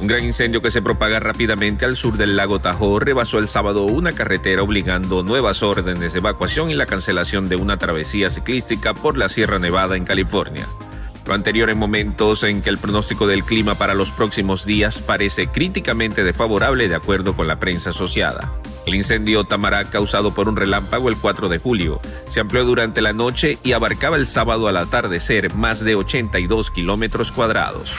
Un gran incendio que se propaga rápidamente al sur del lago Tahoe rebasó el sábado una carretera obligando nuevas órdenes de evacuación y la cancelación de una travesía ciclística por la Sierra Nevada en California. Lo anterior en momentos en que el pronóstico del clima para los próximos días parece críticamente desfavorable de acuerdo con la prensa asociada. El incendio Tamará, causado por un relámpago el 4 de julio, se amplió durante la noche y abarcaba el sábado al atardecer más de 82 kilómetros cuadrados.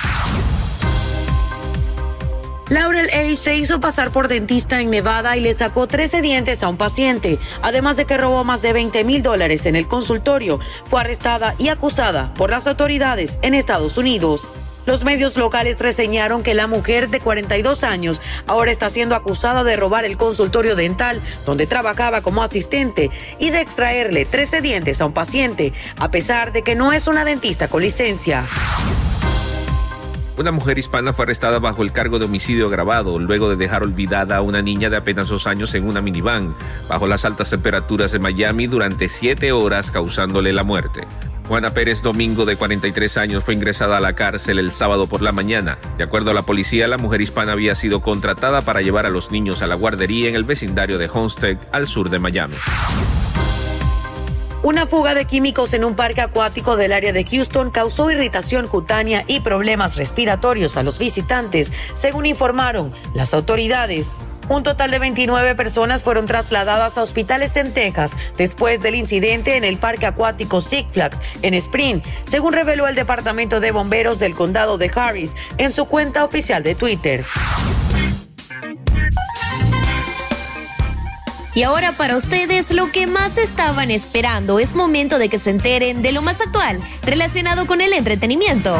Laurel Age se hizo pasar por dentista en Nevada y le sacó 13 dientes a un paciente, además de que robó más de 20 mil dólares en el consultorio. Fue arrestada y acusada por las autoridades en Estados Unidos. Los medios locales reseñaron que la mujer de 42 años ahora está siendo acusada de robar el consultorio dental donde trabajaba como asistente y de extraerle 13 dientes a un paciente, a pesar de que no es una dentista con licencia. Una mujer hispana fue arrestada bajo el cargo de homicidio agravado luego de dejar olvidada a una niña de apenas dos años en una minivan bajo las altas temperaturas de Miami durante siete horas causándole la muerte. Juana Pérez Domingo, de 43 años, fue ingresada a la cárcel el sábado por la mañana. De acuerdo a la policía, la mujer hispana había sido contratada para llevar a los niños a la guardería en el vecindario de Homestead, al sur de Miami. Una fuga de químicos en un parque acuático del área de Houston causó irritación cutánea y problemas respiratorios a los visitantes, según informaron las autoridades. Un total de 29 personas fueron trasladadas a hospitales en Texas después del incidente en el parque acuático Six Flags en Spring, según reveló el Departamento de Bomberos del Condado de Harris en su cuenta oficial de Twitter. Y ahora para ustedes lo que más estaban esperando es momento de que se enteren de lo más actual relacionado con el entretenimiento.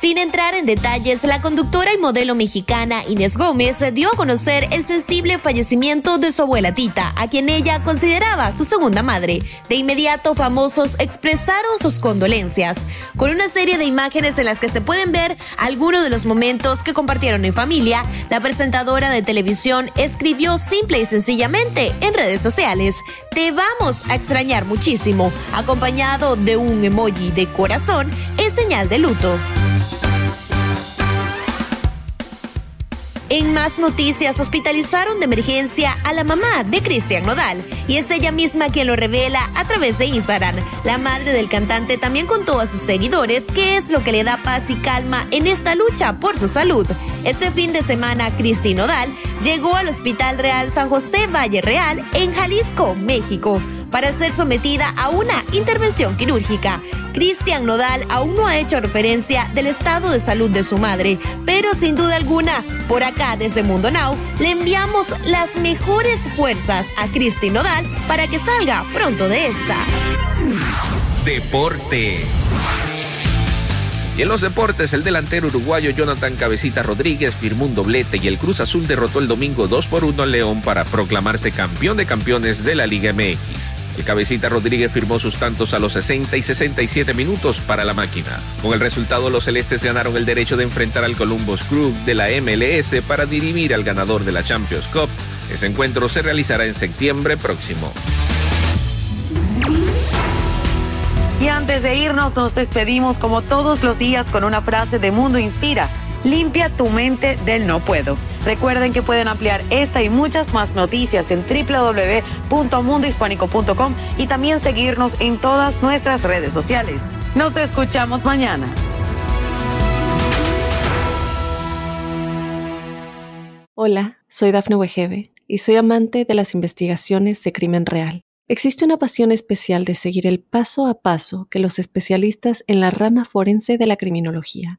Sin entrar en detalles, la conductora y modelo mexicana Inés Gómez dio a conocer el sensible fallecimiento de su abuela Tita, a quien ella consideraba su segunda madre. De inmediato, famosos expresaron sus condolencias, con una serie de imágenes en las que se pueden ver algunos de los momentos que compartieron en familia. La presentadora de televisión escribió simple y sencillamente en redes sociales: Te vamos a extrañar muchísimo, acompañado de un emoji de corazón en señal de luto. En más noticias, hospitalizaron de emergencia a la mamá de Cristian Nodal y es ella misma quien lo revela a través de Instagram. La madre del cantante también contó a sus seguidores qué es lo que le da paz y calma en esta lucha por su salud. Este fin de semana, Cristi Nodal llegó al Hospital Real San José Valle Real en Jalisco, México para ser sometida a una intervención quirúrgica. Cristian Nodal aún no ha hecho referencia del estado de salud de su madre, pero sin duda alguna, por acá desde Mundo Now, le enviamos las mejores fuerzas a Cristi Nodal para que salga pronto de esta. Deportes. Y en los deportes, el delantero uruguayo Jonathan Cabecita Rodríguez firmó un doblete y el Cruz Azul derrotó el domingo 2 por 1 al León para proclamarse campeón de campeones de la Liga MX. El cabecita Rodríguez firmó sus tantos a los 60 y 67 minutos para la máquina. Con el resultado, los celestes ganaron el derecho de enfrentar al Columbus Crew de la MLS para dirimir al ganador de la Champions Cup. Ese encuentro se realizará en septiembre próximo. Y antes de irnos, nos despedimos como todos los días con una frase de Mundo Inspira. Limpia tu mente del no puedo. Recuerden que pueden ampliar esta y muchas más noticias en www.mundohispánico.com y también seguirnos en todas nuestras redes sociales. Nos escuchamos mañana. Hola, soy Dafne Wegebe y soy amante de las investigaciones de crimen real. Existe una pasión especial de seguir el paso a paso que los especialistas en la rama forense de la criminología